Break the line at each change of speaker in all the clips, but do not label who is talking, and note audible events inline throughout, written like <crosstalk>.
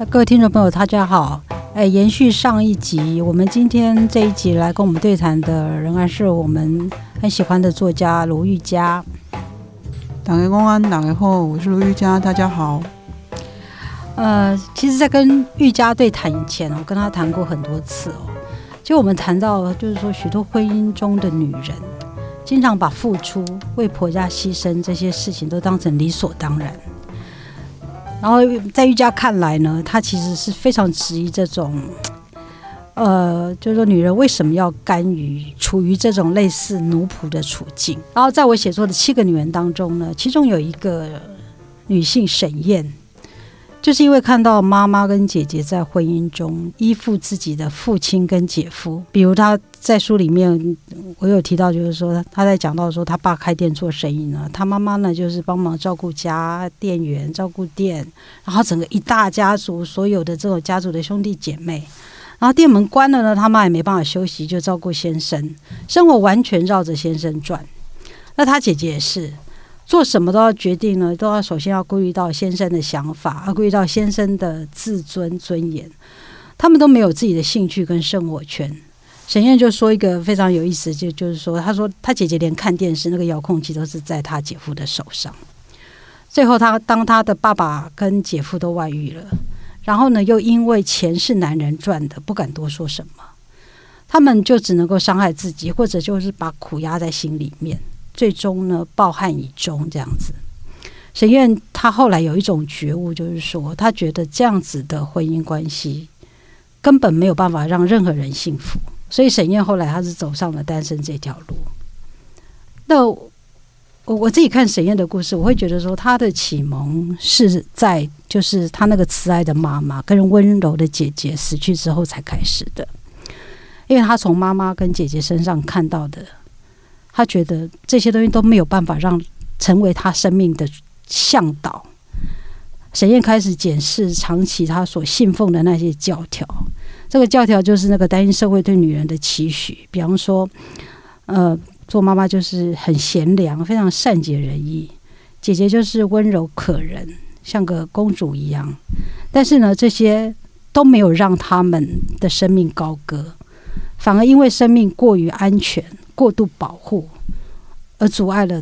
那各位听众朋友，大家好。哎，延续上一集，我们今天这一集来跟我们对谈的仍然是我们很喜欢的作家卢玉佳。
打开公安，打开后，我是卢玉佳，大家好。
呃，其实，在跟玉佳对谈以前，我跟她谈过很多次哦。就我们谈到，就是说，许多婚姻中的女人，经常把付出、为婆家牺牲这些事情都当成理所当然。然后在瑜伽看来呢，他其实是非常质疑这种，呃，就是说女人为什么要甘于处于这种类似奴仆的处境。然后在我写作的七个女人当中呢，其中有一个女性沈燕。就是因为看到妈妈跟姐姐在婚姻中依附自己的父亲跟姐夫，比如他在书里面我有提到，就是说他在讲到说他爸开店做生意呢，他妈妈呢就是帮忙照顾家店员、照顾店，然后整个一大家族所有的这种家族的兄弟姐妹，然后店门关了呢，他妈也没办法休息，就照顾先生，生活完全绕着先生转。那他姐姐也是。做什么都要决定呢，都要首先要顾虑到先生的想法，要顾虑到先生的自尊尊严。他们都没有自己的兴趣跟生活圈。沈燕就说一个非常有意思，就就是说，他说他姐姐连看电视那个遥控器都是在他姐夫的手上。最后，他当他的爸爸跟姐夫都外遇了，然后呢，又因为钱是男人赚的，不敢多说什么，他们就只能够伤害自己，或者就是把苦压在心里面。最终呢，抱憾以终这样子。沈燕她后来有一种觉悟，就是说，她觉得这样子的婚姻关系根本没有办法让任何人幸福。所以沈燕后来她是走上了单身这条路。那我我自己看沈燕的故事，我会觉得说，她的启蒙是在就是她那个慈爱的妈妈跟温柔的姐姐死去之后才开始的，因为她从妈妈跟姐姐身上看到的。他觉得这些东西都没有办法让成为他生命的向导。沈燕开始检视长期他所信奉的那些教条，这个教条就是那个担心社会对女人的期许，比方说，呃，做妈妈就是很贤良，非常善解人意；姐姐就是温柔可人，像个公主一样。但是呢，这些都没有让他们的生命高歌，反而因为生命过于安全。过度保护，而阻碍了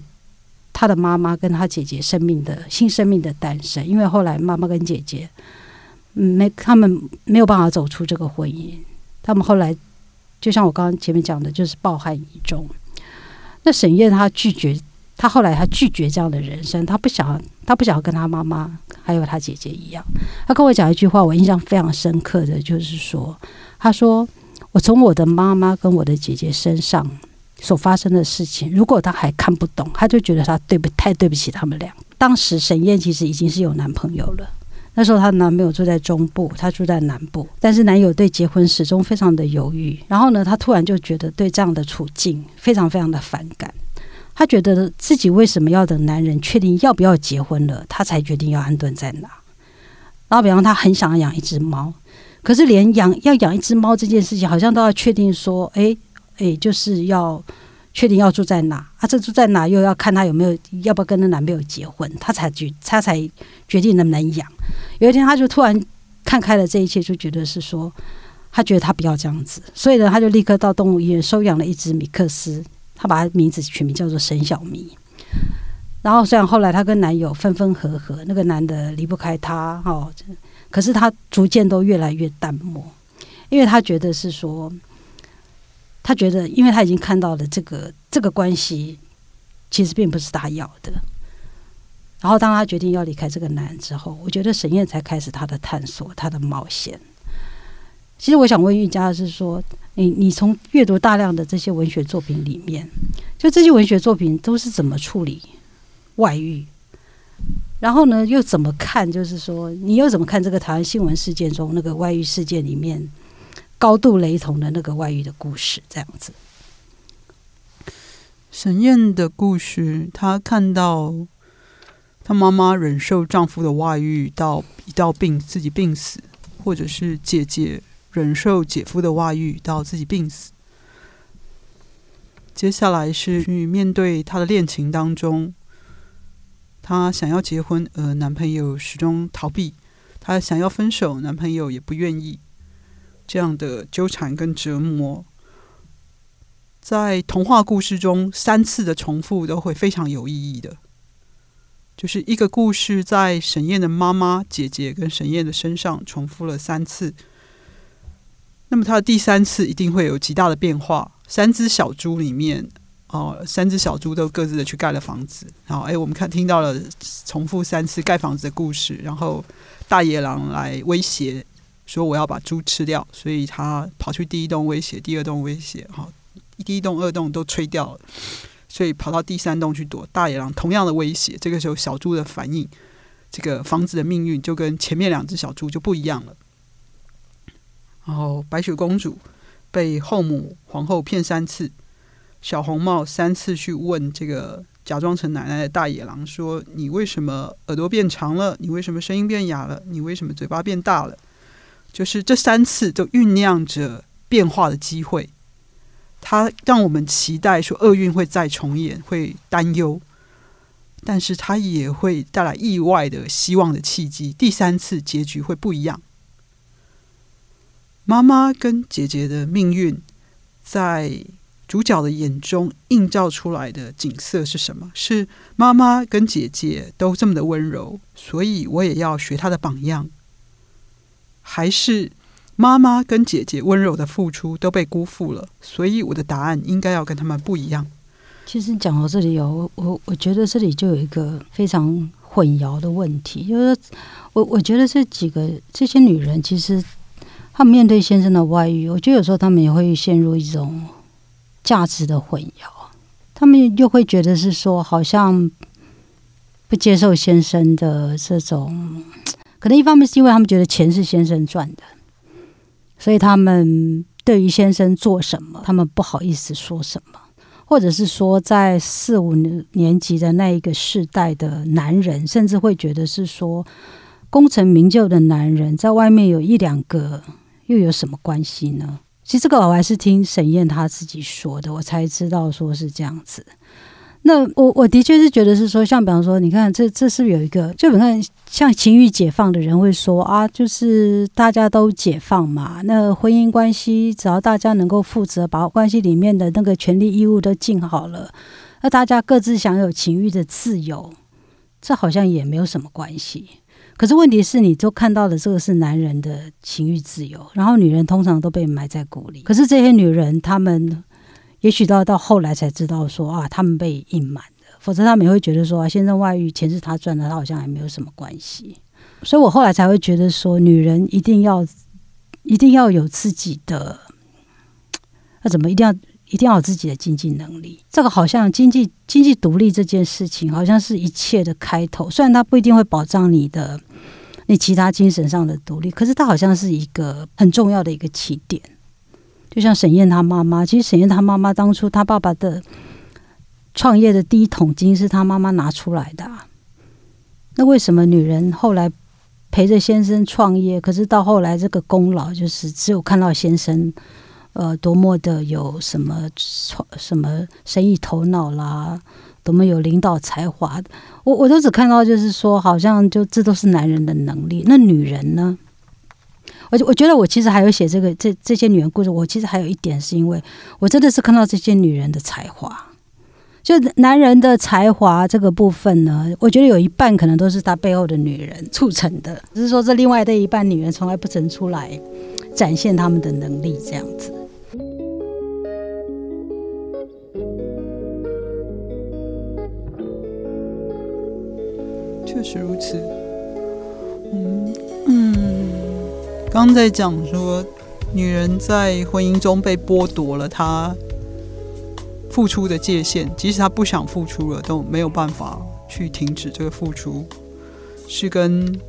他的妈妈跟他姐姐生命的新生命的诞生。因为后来妈妈跟姐姐，没他们没有办法走出这个婚姻。他们后来就像我刚刚前面讲的，就是抱憾以终。那沈燕她拒绝，她后来她拒绝这样的人生，她不想，她不想跟她妈妈还有她姐姐一样。她跟我讲一句话，我印象非常深刻的就是说，她说：“我从我的妈妈跟我的姐姐身上。”所发生的事情，如果他还看不懂，他就觉得他对不太对不起他们俩。当时沈燕其实已经是有男朋友了，那时候她男朋友住在中部，她住在南部，但是男友对结婚始终非常的犹豫。然后呢，她突然就觉得对这样的处境非常非常的反感。她觉得自己为什么要等男人确定要不要结婚了，她才决定要安顿在哪？然后，比方她很想要养一只猫，可是连养要养一只猫这件事情，好像都要确定说，哎。哎，就是要确定要住在哪啊？这住在哪又要看他有没有要不要跟那男朋友结婚，他才决他才决定能不能养。有一天，他就突然看开了这一切，就觉得是说，他觉得他不要这样子，所以呢，他就立刻到动物医院收养了一只米克斯，他把他名字取名叫做沈小咪。然后虽然后来她跟男友分分合合，那个男的离不开她哦，可是她逐渐都越来越淡漠，因为她觉得是说。他觉得，因为他已经看到了这个这个关系，其实并不是他要的。然后，当他决定要离开这个男人之后，我觉得沈燕才开始他的探索，他的冒险。其实，我想问玉佳的是说，你你从阅读大量的这些文学作品里面，就这些文学作品都是怎么处理外遇？然后呢，又怎么看？就是说，你又怎么看这个台湾新闻事件中那个外遇事件里面？高度雷同的那个外遇的故事，这样子。
沈燕的故事，她看到她妈妈忍受丈夫的外遇，到一到病自己病死，或者是姐姐忍受姐夫的外遇，到自己病死。接下来是去面对她的恋情当中，她想要结婚，而男朋友始终逃避。她想要分手，男朋友也不愿意，这样的纠缠跟折磨，在童话故事中三次的重复都会非常有意义的。就是一个故事在沈燕的妈妈、姐姐跟沈燕的身上重复了三次，那么它的第三次一定会有极大的变化。三只小猪里面，哦，三只小猪都各自的去盖了房子。然后，哎，我们看听到了重复三次盖房子的故事。然后，大野狼来威胁说：“我要把猪吃掉。”所以他跑去第一栋威胁，第二栋威胁，好，第一栋、二栋都吹掉了。所以跑到第三栋去躲大野狼，同样的威胁。这个时候，小猪的反应，这个房子的命运就跟前面两只小猪就不一样了。然后，白雪公主被后母皇后骗三次，小红帽三次去问这个假装成奶奶的大野狼说：“你为什么耳朵变长了？你为什么声音变哑了？你为什么嘴巴变大了？”就是这三次都酝酿着变化的机会。它让我们期待说厄运会再重演，会担忧，但是它也会带来意外的希望的契机。第三次结局会不一样。妈妈跟姐姐的命运，在主角的眼中映照出来的景色是什么？是妈妈跟姐姐都这么的温柔，所以我也要学她的榜样，还是？妈妈跟姐姐温柔的付出都被辜负了，所以我的答案应该要跟他们不一样。
其实讲到这里有我，我觉得这里就有一个非常混淆的问题，就是我我觉得这几个这些女人，其实她们面对先生的外遇，我觉得有时候她们也会陷入一种价值的混淆，她们又会觉得是说，好像不接受先生的这种，可能一方面是因为他们觉得钱是先生赚的。所以他们对于先生做什么，他们不好意思说什么，或者是说，在四五年级的那一个世代的男人，甚至会觉得是说，功成名就的男人在外面有一两个，又有什么关系呢？其实这个我还是听沈燕他自己说的，我才知道说是这样子。那我我的确是觉得是说，像比方说，你看这这是有一个，就你看像情欲解放的人会说啊，就是大家都解放嘛，那婚姻关系只要大家能够负责，把关系里面的那个权利义务都尽好了，那大家各自享有情欲的自由，这好像也没有什么关系。可是问题是你都看到的这个是男人的情欲自由，然后女人通常都被埋在鼓里。可是这些女人她们。也许到到后来才知道说啊，他们被隐瞒的，否则他们也会觉得说，先生外遇钱是他赚的，他好像还没有什么关系。所以我后来才会觉得说，女人一定要一定要有自己的，那怎么一定要一定要有自己的经济能力？这个好像经济经济独立这件事情，好像是一切的开头。虽然它不一定会保障你的你其他精神上的独立，可是它好像是一个很重要的一个起点。就像沈燕她妈妈，其实沈燕她妈妈当初她爸爸的创业的第一桶金是她妈妈拿出来的。那为什么女人后来陪着先生创业，可是到后来这个功劳就是只有看到先生呃多么的有什么创什么生意头脑啦，多么有领导才华，我我都只看到就是说好像就这都是男人的能力，那女人呢？我我觉得我其实还有写这个这这些女人故事，我其实还有一点是因为我真的是看到这些女人的才华，就男人的才华这个部分呢，我觉得有一半可能都是他背后的女人促成的，只是说这另外的一半女人从来不曾出来展现他们的能力这样子。
确实如此，嗯嗯。刚在讲说，女人在婚姻中被剥夺了她付出的界限，即使她不想付出了，都没有办法去停止这个付出，是跟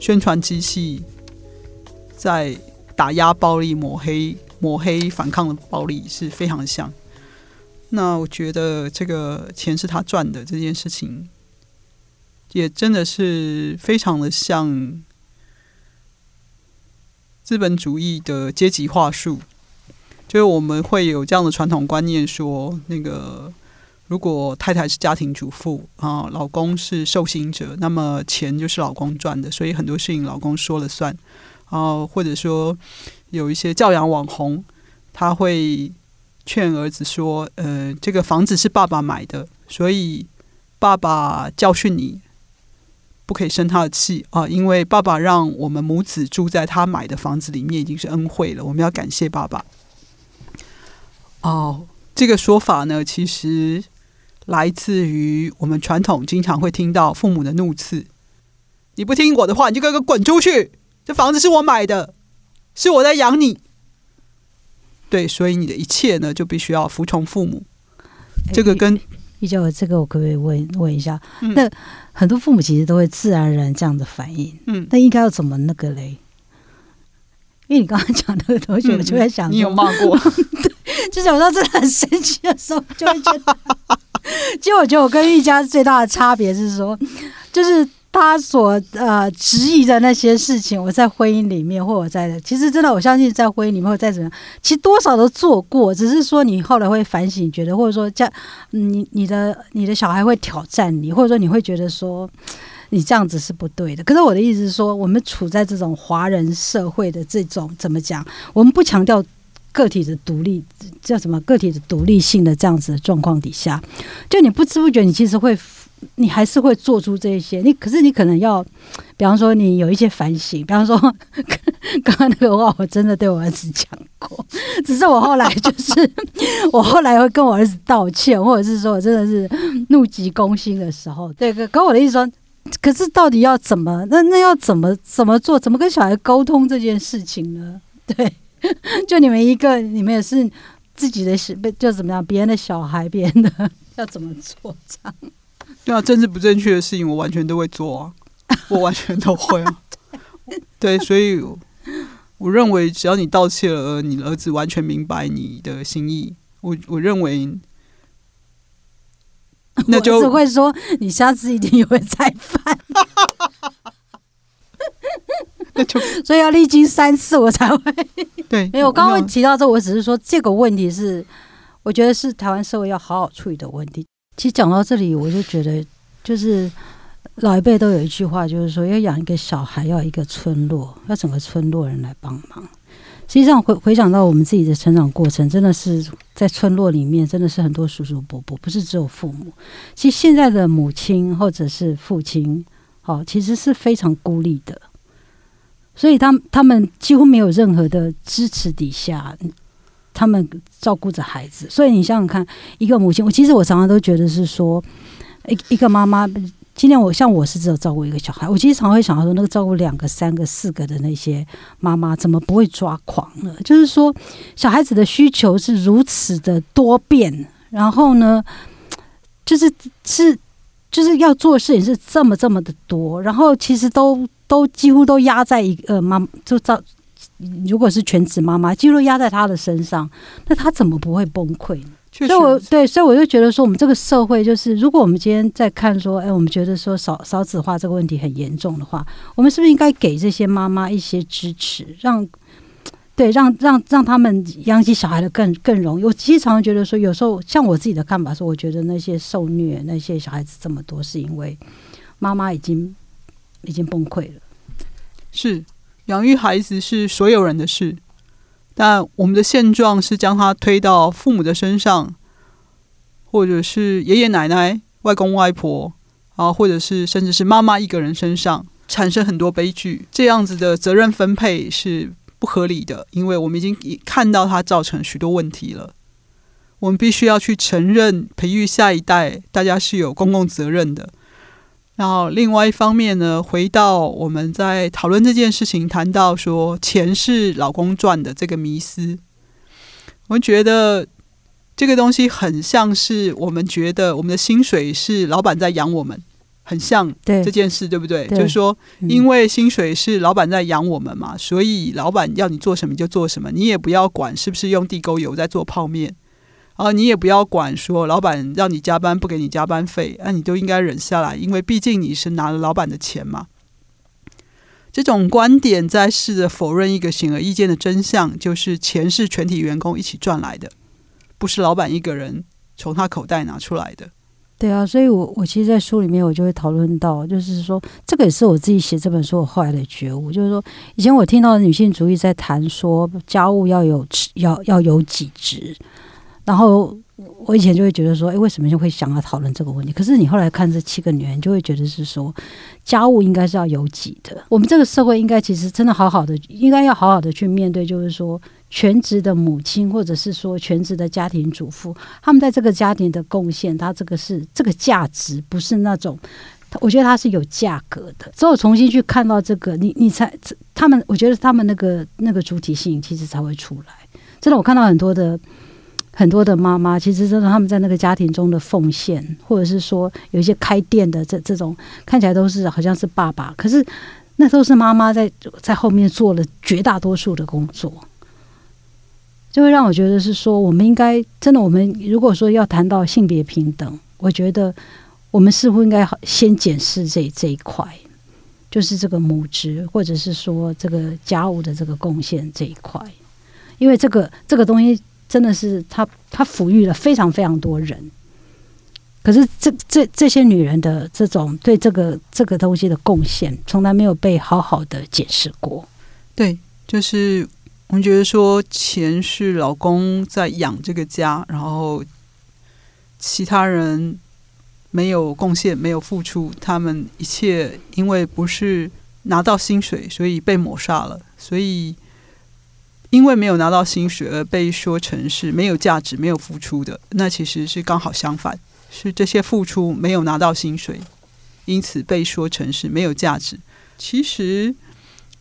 宣传机器在打压暴力、抹黑、抹黑反抗的暴力是非常像。那我觉得这个钱是他赚的这件事情，也真的是非常的像。资本主义的阶级话术，就是我们会有这样的传统观念，说那个如果太太是家庭主妇啊，老公是受刑者，那么钱就是老公赚的，所以很多事情老公说了算啊。或者说有一些教养网红，他会劝儿子说：“呃，这个房子是爸爸买的，所以爸爸教训你，不可以生他的气啊，因为爸爸让我们母子住在他买的房子里面，已经是恩惠了，我们要感谢爸爸。”哦，这个说法呢，其实。来自于我们传统经常会听到父母的怒斥：“你不听我的话，你就给我滚出去！这房子是我买的，是我在养你。”对，所以你的一切呢，就必须要服从父母。这个跟
一九，这个我可不可以问问一下？那很多父母其实都会自然而然这样的反应。嗯，那应该要怎么那个嘞？因为你刚刚讲那个东西，我就在想，<laughs>
你有骂过？<laughs>
对，就是有时候真的很生气的时候，就会觉得。其实我觉得我跟玉佳最大的差别是说，就是他所呃质疑的那些事情，我在婚姻里面或我在，其实真的我相信在婚姻里面或再怎么样，其实多少都做过，只是说你后来会反省，觉得或者说这样，你你的你的小孩会挑战你，或者说你会觉得说你这样子是不对的。可是我的意思是说，我们处在这种华人社会的这种怎么讲，我们不强调。个体的独立叫什么？个体的独立性的这样子的状况底下，就你不知不觉，你其实会，你还是会做出这些。你可是你可能要，比方说你有一些反省，比方说 <laughs> 刚刚那个话，我真的对我儿子讲过，只是我后来就是 <laughs> 我后来会跟我儿子道歉，或者是说我真的是怒急攻心的时候，对，可我的意思说，可是到底要怎么？那那要怎么怎么做？怎么跟小孩沟通这件事情呢？对。就你们一个，你们也是自己的小，就怎么样？别人的小孩，别人的要怎么做？这样
对啊，政治不正确的事情，我完全都会做啊，<laughs> 我完全都会啊。对，所以我认为，只要你道歉了，你的儿子完全明白你的心意，我我认为，<laughs> 那就
只会说你下次一定也会再犯。<laughs>
那就
所以要历经三次我才会
对。
没有，我刚刚提到这，我只是说这个问题是，我觉得是台湾社会要好好处理的问题。其实讲到这里，我就觉得就是老一辈都有一句话，就是说要养一个小孩，要一个村落，要整个村落人来帮忙。实际上回回想到我们自己的成长过程，真的是在村落里面，真的是很多叔叔伯伯，不是只有父母。其实现在的母亲或者是父亲，好，其实是非常孤立的。所以，他他们几乎没有任何的支持底下，他们照顾着孩子。所以，你想想看，一个母亲，我其实我常常都觉得是说，一一个妈妈，今天我像我是只有照顾一个小孩，我其实常会想到说，那个照顾两个、三个、四个的那些妈妈，怎么不会抓狂呢？就是说，小孩子的需求是如此的多变，然后呢，就是是就是要做的事情是这么这么的多，然后其实都。都几乎都压在一个妈，就照如果是全职妈妈，几乎压在她的身上，那她怎么不会崩溃呢？
所以，
我对，所以我就觉得说，我们这个社会就是，如果我们今天在看说，哎，我们觉得说少少子化这个问题很严重的话，我们是不是应该给这些妈妈一些支持，让对让让让他们养起小孩的更更容易？我其实常常觉得说，有时候像我自己的看法是，我觉得那些受虐那些小孩子这么多，是因为妈妈已经已经崩溃了。
是养育孩子是所有人的事，但我们的现状是将它推到父母的身上，或者是爷爷奶奶、外公外婆啊，或者是甚至是妈妈一个人身上，产生很多悲剧。这样子的责任分配是不合理的，因为我们已经看到它造成许多问题了。我们必须要去承认，培育下一代，大家是有公共责任的。然后，另外一方面呢，回到我们在讨论这件事情，谈到说钱是老公赚的这个迷思，我们觉得这个东西很像是我们觉得我们的薪水是老板在养我们，很像这件事，对不对？就是说，因为薪水是老板在养我们嘛，所以老板要你做什么就做什么，你也不要管是不是用地沟油在做泡面。啊，你也不要管说老板让你加班不给你加班费，那你都应该忍下来，因为毕竟你是拿了老板的钱嘛。这种观点在试着否认一个显而易见的真相，就是钱是全体员工一起赚来的，不是老板一个人从他口袋拿出来的。
对啊，所以我我其实，在书里面我就会讨论到，就是说，这个也是我自己写这本书我后来的觉悟，就是说，以前我听到女性主义在谈说家务要有要要有几职，然后我以前就会觉得说，哎，为什么就会想要讨论这个问题？可是你后来看这七个女人，就会觉得是说，家务应该是要有己的，我们这个社会应该其实真的好好的，应该要好好的去面对，就是说。全职的母亲，或者是说全职的家庭主妇，他们在这个家庭的贡献，他这个是这个价值，不是那种，我觉得它是有价格的。只有重新去看到这个，你你才他们，我觉得他们那个那个主体性其实才会出来。真的，我看到很多的很多的妈妈，其实真的他们在那个家庭中的奉献，或者是说有一些开店的这这种，看起来都是好像是爸爸，可是那都是妈妈在在后面做了绝大多数的工作。就会让我觉得是说，我们应该真的，我们如果说要谈到性别平等，我觉得我们似乎应该先检视这这一块，就是这个母职，或者是说这个家务的这个贡献这一块，因为这个这个东西真的是他，他抚育了非常非常多人，可是这这这些女人的这种对这个这个东西的贡献，从来没有被好好的解释过。
对，就是。我们觉得说，钱是老公在养这个家，然后其他人没有贡献、没有付出，他们一切因为不是拿到薪水，所以被抹杀了。所以因为没有拿到薪水而被说成是没有价值、没有付出的，那其实是刚好相反，是这些付出没有拿到薪水，因此被说成是没有价值。其实。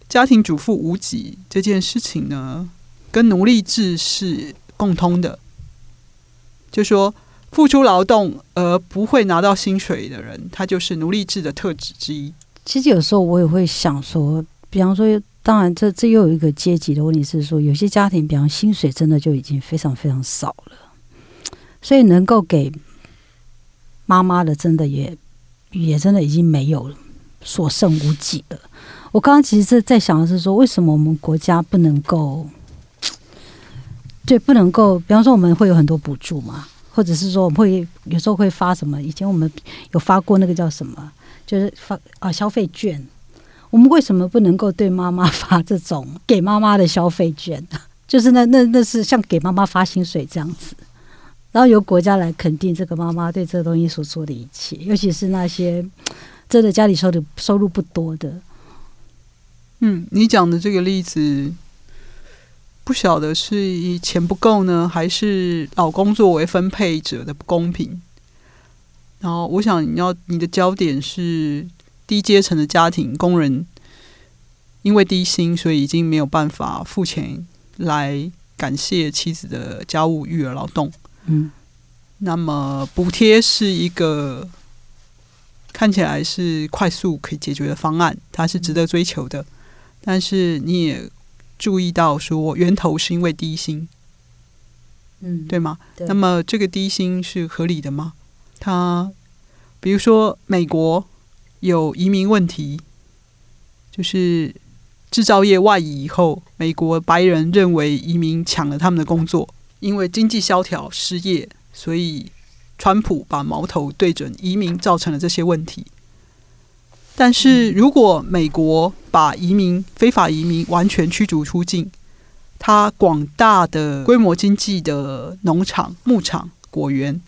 家庭主妇无己这件事情呢，跟奴隶制是共通的。就说付出劳动而不会拿到薪水的人，他就是奴隶制的特质之一。
其实有时候我也会想说，比方说，当然这这又有一个阶级的问题，是说有些家庭，比方薪水真的就已经非常非常少了，所以能够给妈妈的，真的也也真的已经没有了，所剩无几了。我刚刚其实是在想的是说，为什么我们国家不能够，对，不能够，比方说我们会有很多补助嘛，或者是说我们会有时候会发什么？以前我们有发过那个叫什么，就是发啊消费券。我们为什么不能够对妈妈发这种给妈妈的消费券？<laughs> 就是那那那是像给妈妈发薪水这样子，然后由国家来肯定这个妈妈对这个东西所做的一切，尤其是那些真的家里收入收入不多的。
嗯，你讲的这个例子，不晓得是以钱不够呢，还是老公作为分配者的不公平？然后，我想你要你的焦点是低阶层的家庭工人，因为低薪，所以已经没有办法付钱来感谢妻子的家务育儿劳动。嗯，那么补贴是一个看起来是快速可以解决的方案，它是值得追求的。但是你也注意到，说源头是因为低薪，
嗯，
对吗？那么这个低薪是合理的吗？它比如说美国有移民问题，就是制造业外移以后，美国白人认为移民抢了他们的工作，因为经济萧条失业，所以川普把矛头对准移民，造成了这些问题。但是如果美国把移民、非法移民完全驱逐出境，它广大的规模经济的农场、牧场、果园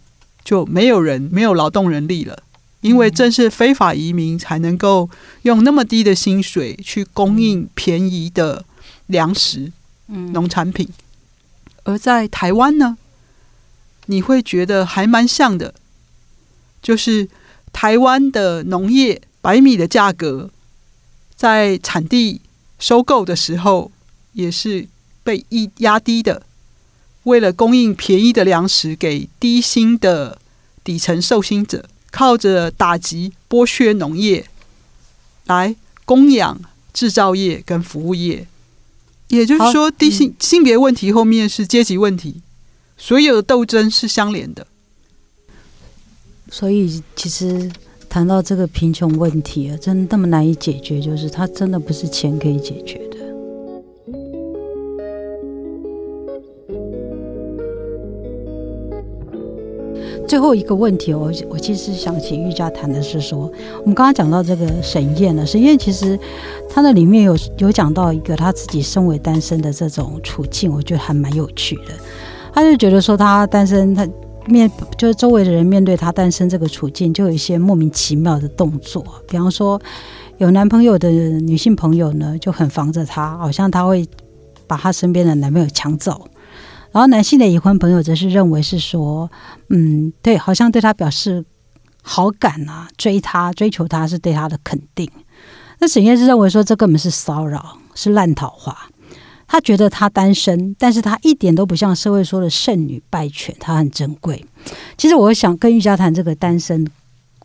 就没有人、没有劳动人力了，因为正是非法移民才能够用那么低的薪水去供应便宜的粮食、农产品。而在台湾呢，你会觉得还蛮像的，就是台湾的农业。白米的价格在产地收购的时候也是被一压低的，为了供应便宜的粮食给低薪的底层受薪者，靠着打击剥削农业来供养制造业跟服务业。也就是说，低性性别问题后面是阶级问题，所有的斗争是相连的。
所以其实。谈到这个贫穷问题啊，真那么难以解决，就是它真的不是钱可以解决的。最后一个问题，我我其实想请玉佳谈的是说，我们刚刚讲到这个沈燕呢，沈燕其实她那里面有有讲到一个她自己身为单身的这种处境，我觉得还蛮有趣的。她就觉得说，她单身，她面就是周围的人面对她单身这个处境，就有一些莫名其妙的动作，比方说有男朋友的女性朋友呢就很防着她，好像她会把她身边的男朋友抢走。然后男性的已婚朋友则是认为是说，嗯，对，好像对他表示好感啊，追他、追求他是对他的肯定。那沈燕是认为说这根本是骚扰，是烂桃花。他觉得他单身，但是他一点都不像社会说的剩女败犬，他很珍贵。其实我想跟玉佳谈这个单身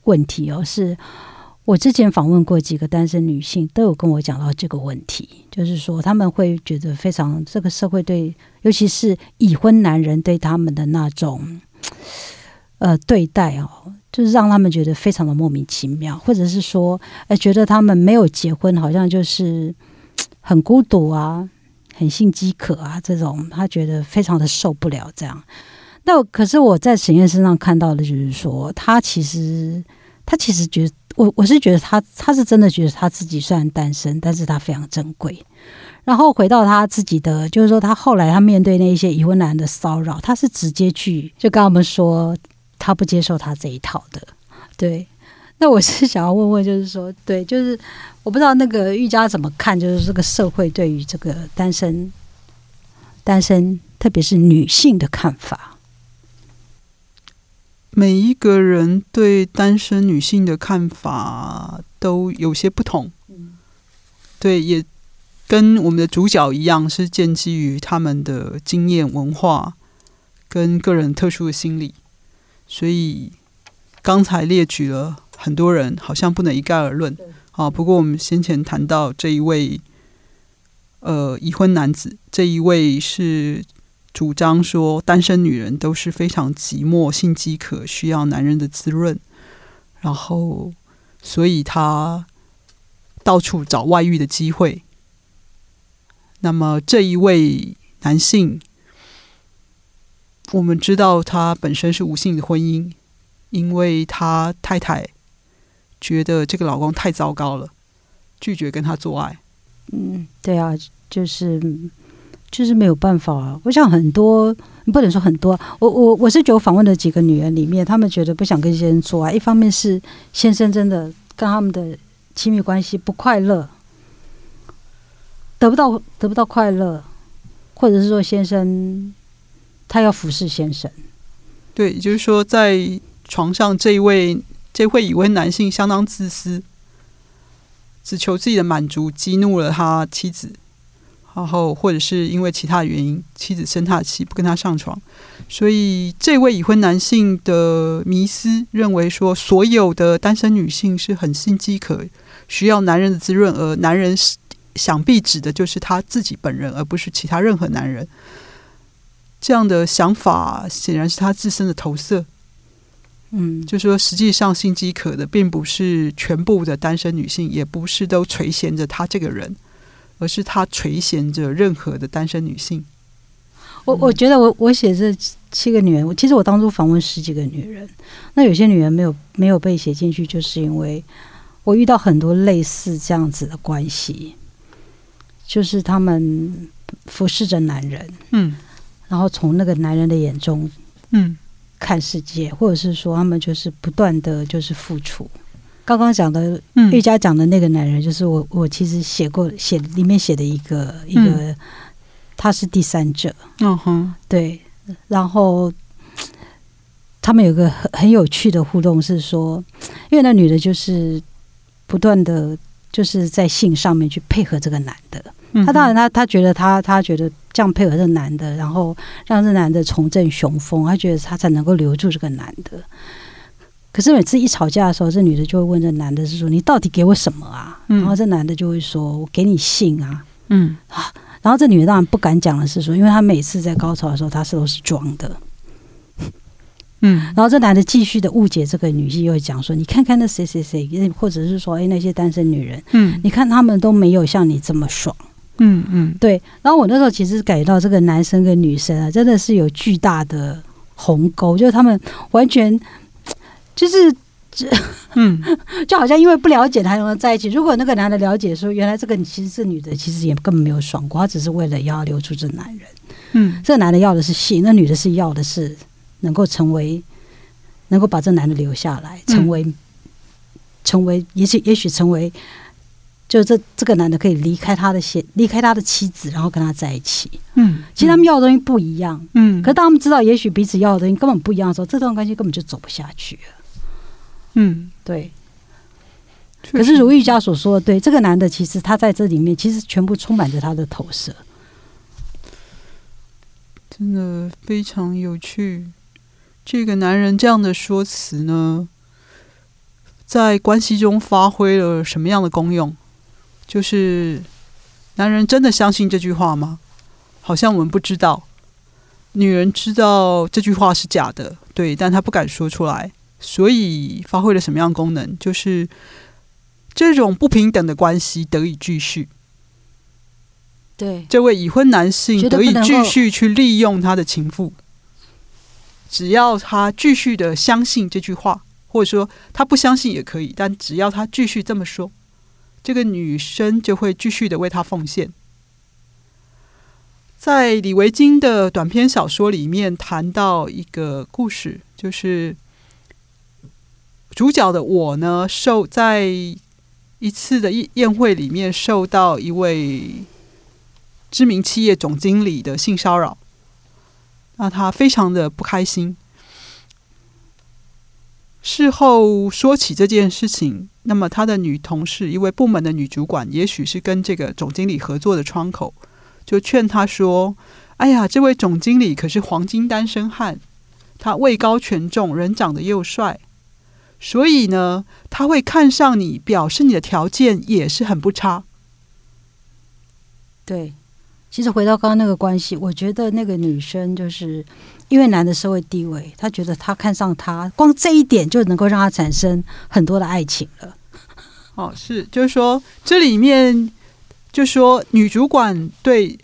问题哦，是。我之前访问过几个单身女性，都有跟我讲到这个问题，就是说他们会觉得非常这个社会对，尤其是已婚男人对他们的那种呃对待哦，就是让他们觉得非常的莫名其妙，或者是说，哎，觉得他们没有结婚，好像就是 <tsk> 很孤独啊，很性饥渴啊，这种他觉得非常的受不了。这样，那可是我在沈燕身上看到的，就是说他其实他其实觉得。我我是觉得他他是真的觉得他自己虽然单身，但是他非常珍贵。然后回到他自己的，就是说他后来他面对那一些已婚男的骚扰，他是直接去就跟我们说他不接受他这一套的。对，那我是想要问问，就是说，对，就是我不知道那个玉佳怎么看，就是这个社会对于这个单身单身，特别是女性的看法。
每一个人对单身女性的看法都有些不同，对，也跟我们的主角一样，是建基于他们的经验、文化跟个人特殊的心理。所以刚才列举了很多人，好像不能一概而论。好，不过我们先前谈到这一位，呃，已婚男子，这一位是。主张说，单身女人都是非常寂寞、性饥渴，需要男人的滋润，然后，所以他到处找外遇的机会。那么这一位男性，我们知道他本身是无性的婚姻，因为他太太觉得这个老公太糟糕了，拒绝跟他做爱。
嗯，对啊，就是。就是没有办法啊！我想很多，不能说很多。我我我是觉得访问的几个女人里面，她们觉得不想跟先生做啊。一方面是先生真的跟他们的亲密关系不快乐，得不到得不到快乐，或者是说先生他要服侍先生。
对，就是说在床上这一位这会以为男性相当自私，只求自己的满足，激怒了他妻子。然后，或者是因为其他原因，妻子生他的气，不跟他上床，所以这位已婚男性的迷思认为说，所有的单身女性是很心饥渴，需要男人的滋润，而男人想必指的就是他自己本人，而不是其他任何男人。这样的想法显然是他自身的投射。
嗯，
就说实际上心饥渴的并不是全部的单身女性，也不是都垂涎着他这个人。而是他垂涎着任何的单身女性。
我我觉得我我写这七个女人，我其实我当初访问十几个女人，那有些女人没有没有被写进去，就是因为我遇到很多类似这样子的关系，就是他们服侍着男人，
嗯，
然后从那个男人的眼中，
嗯，
看世界，或者是说他们就是不断的就是付出。刚刚讲的玉佳讲的那个男人，就是我。我其实写过写里面写的一个一个，他是第三者。
嗯哼，
对。然后他们有个很很有趣的互动，是说，因为那女的就是不断的就是在性上面去配合这个男的。他当然他他觉得他他觉得这样配合这男的，然后让这男的重振雄风，他觉得他才能够留住这个男的。可是每次一吵架的时候，这女的就会问这男的是说：“你到底给我什么啊？”然后这男的就会说：“我给你性啊。”
嗯
啊，然后这女的当然不敢讲的是说，因为她每次在高潮的时候，她是都是装的。
嗯，
然后这男的继续的误解这个女性，又讲说：“你看看那谁谁谁，或者是说，哎，那些单身女人，
嗯，
你看他们都没有像你这么爽。”
嗯嗯，
对。然后我那时候其实感觉到这个男生跟女生啊，真的是有巨大的。鸿沟，就是他们完全就是
嗯，<laughs>
就好像因为不了解他然后在一起。如果那个男的了解说，原来这个其实这女的其实也根本没有爽过，她只是为了要留住这男人。
嗯，
这个男的要的是性，那女的是要的是能够成为，能够把这男的留下来，成为，成为，也许也许成为，就这这个男的可以离开他的先，离开他的妻子，然后跟他在一起。
嗯，
其实他们要的东西不一样，
嗯，
可当他们知道也许彼此要的东西根本不一样的时候，这段关系根本就走不下去了。
嗯，
对。可是如玉佳所说的，对这个男的，其实他在这里面其实全部充满着他的投射。
真的非常有趣。这个男人这样的说辞呢，在关系中发挥了什么样的功用？就是男人真的相信这句话吗？好像我们不知道。女人知道这句话是假的，对，但她不敢说出来，所以发挥了什么样的功能？就是这种不平等的关系得以继续。
对，
这位已婚男性
得
得以继续去利用他的情妇，只要他继续的相信这句话，或者说他不相信也可以，但只要他继续这么说，这个女生就会继续的为他奉献。在李维京的短篇小说里面谈到一个故事，就是主角的我呢，受在一次的宴宴会里面受到一位知名企业总经理的性骚扰，那他非常的不开心。事后说起这件事情，那么他的女同事，一位部门的女主管，也许是跟这个总经理合作的窗口，就劝他说：“哎呀，这位总经理可是黄金单身汉，他位高权重，人长得又帅，所以呢，他会看上你，表示你的条件也是很不差。”
对，其实回到刚刚那个关系，我觉得那个女生就是因为男的社会地位，她觉得他看上她，光这一点就能够让她产生很多的爱情了。
哦，是，就是说这里面就说女主管对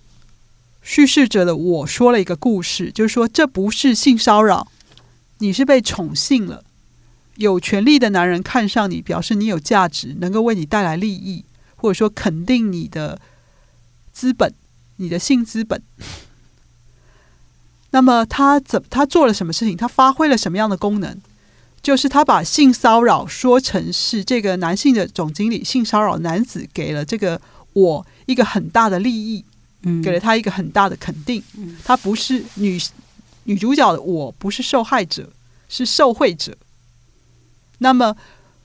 叙事者的我说了一个故事，就是说这不是性骚扰，你是被宠幸了。有权利的男人看上你，表示你有价值，能够为你带来利益，或者说肯定你的资本，你的性资本。那么他怎他做了什么事情？他发挥了什么样的功能？就是他把性骚扰说成是这个男性的总经理性骚扰男子给了这个我一个很大的利益，
嗯，
给了他一个很大的肯定。他不是女女主角的我不是受害者，是受贿者。那么，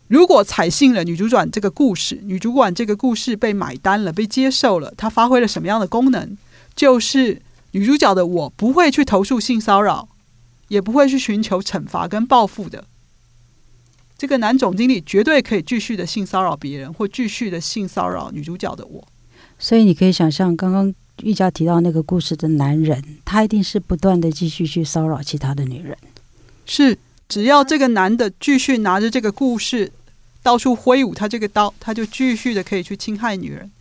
如果采信了女主管这个故事，女主管这个故事被买单了，被接受了，它发挥了什么样的功能？就是女主角的我不会去投诉性骚扰，也不会去寻求惩罚跟报复的。这个男总经理绝对可以继续的性骚扰别人，或继续的性骚扰女主角的我。
所以你可以想象，刚刚玉佳提到那个故事的男人，他一定是不断的继续去骚扰其他的女人。
是，只要这个男的继续拿着这个故事到处挥舞他这个刀，他就继续的可以去侵害女人，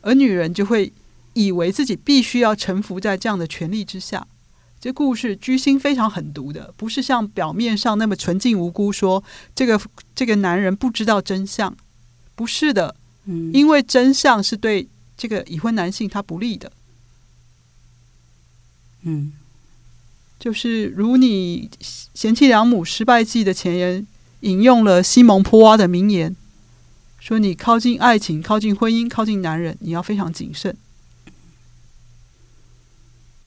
而女人就会以为自己必须要臣服在这样的权利之下。这故事居心非常狠毒的，不是像表面上那么纯净无辜说这个这个男人不知道真相，不是的，
嗯，
因为真相是对这个已婚男性他不利的。
嗯，
就是如你贤妻良母失败记的前言引用了西蒙波娃的名言，说你靠近爱情、靠近婚姻、靠近男人，你要非常谨慎，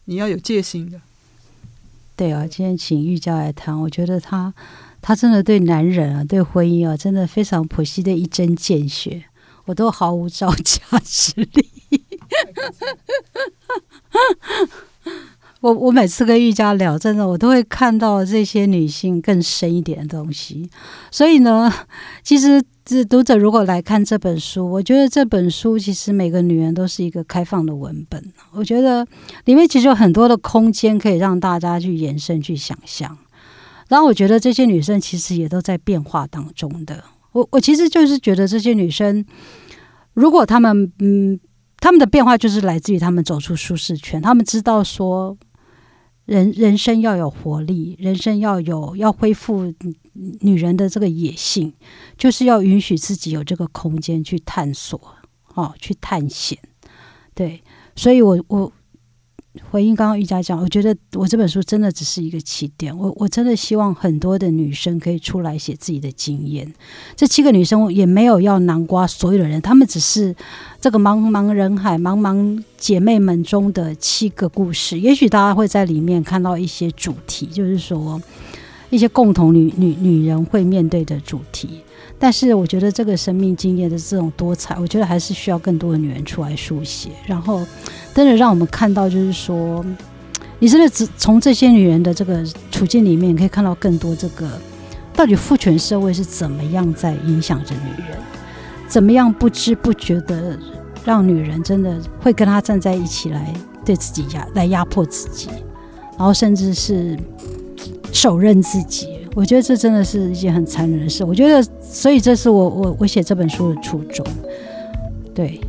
你要有戒心的。
对啊，今天请玉娇来谈，我觉得他他真的对男人啊，对婚姻啊，真的非常剖析的一针见血，我都毫无招架之力。我我每次跟玉佳聊，真的我都会看到这些女性更深一点的东西。所以呢，其实这读者如果来看这本书，我觉得这本书其实每个女人都是一个开放的文本。我觉得里面其实有很多的空间可以让大家去延伸、去想象。然后我觉得这些女生其实也都在变化当中的。我我其实就是觉得这些女生，如果她们嗯，她们的变化就是来自于她们走出舒适圈，她们知道说。人人生要有活力，人生要有要恢复女人的这个野性，就是要允许自己有这个空间去探索，哦，去探险。对，所以我我。回应刚刚玉佳讲，我觉得我这本书真的只是一个起点。我我真的希望很多的女生可以出来写自己的经验。这七个女生也没有要南瓜所有的人，她们只是这个茫茫人海、茫茫姐妹们中的七个故事。也许大家会在里面看到一些主题，就是说一些共同女女女人会面对的主题。但是我觉得这个生命经验的这种多彩，我觉得还是需要更多的女人出来书写，然后真的让我们看到，就是说，你真的只从这些女人的这个处境里面，可以看到更多这个到底父权社会是怎么样在影响着女人，怎么样不知不觉的让女人真的会跟她站在一起来对自己压来压迫自己，然后甚至是手刃自己。我觉得这真的是一件很残忍的事。我觉得，所以这是我我我写这本书的初衷。对。